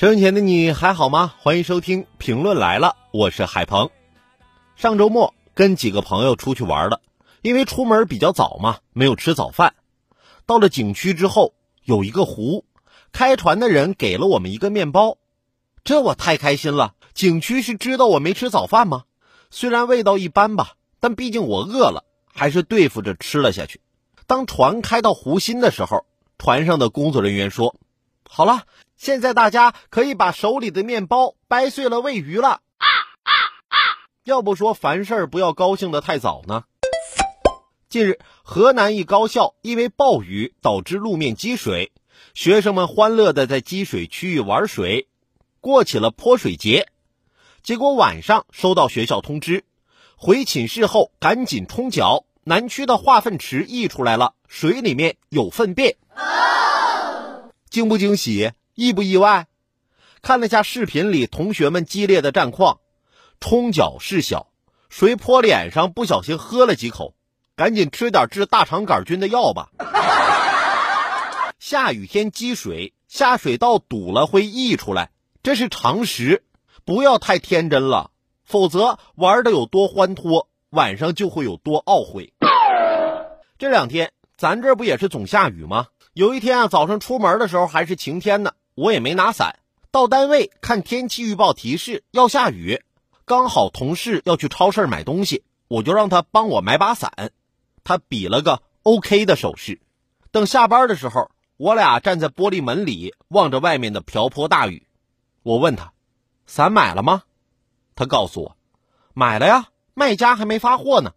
收音前的你还好吗？欢迎收听评论来了，我是海鹏。上周末跟几个朋友出去玩了，因为出门比较早嘛，没有吃早饭。到了景区之后，有一个湖，开船的人给了我们一个面包，这我太开心了。景区是知道我没吃早饭吗？虽然味道一般吧，但毕竟我饿了，还是对付着吃了下去。当船开到湖心的时候，船上的工作人员说：“好了。”现在大家可以把手里的面包掰碎了喂鱼了。要不说凡事不要高兴的太早呢。近日，河南一高校因为暴雨导致路面积水，学生们欢乐的在积水区域玩水，过起了泼水节。结果晚上收到学校通知，回寝室后赶紧冲脚，南区的化粪池溢出来了，水里面有粪便。惊不惊喜？意不意外？看了下视频里同学们激烈的战况，冲脚事小，谁泼脸上不小心喝了几口，赶紧吃点治大肠杆菌的药吧。下雨天积水，下水道堵了会溢出来，这是常识，不要太天真了，否则玩的有多欢脱，晚上就会有多懊悔。这两天咱这不也是总下雨吗？有一天啊，早上出门的时候还是晴天呢。我也没拿伞，到单位看天气预报提示要下雨，刚好同事要去超市买东西，我就让他帮我买把伞，他比了个 OK 的手势。等下班的时候，我俩站在玻璃门里望着外面的瓢泼大雨，我问他，伞买了吗？他告诉我，买了呀，卖家还没发货呢。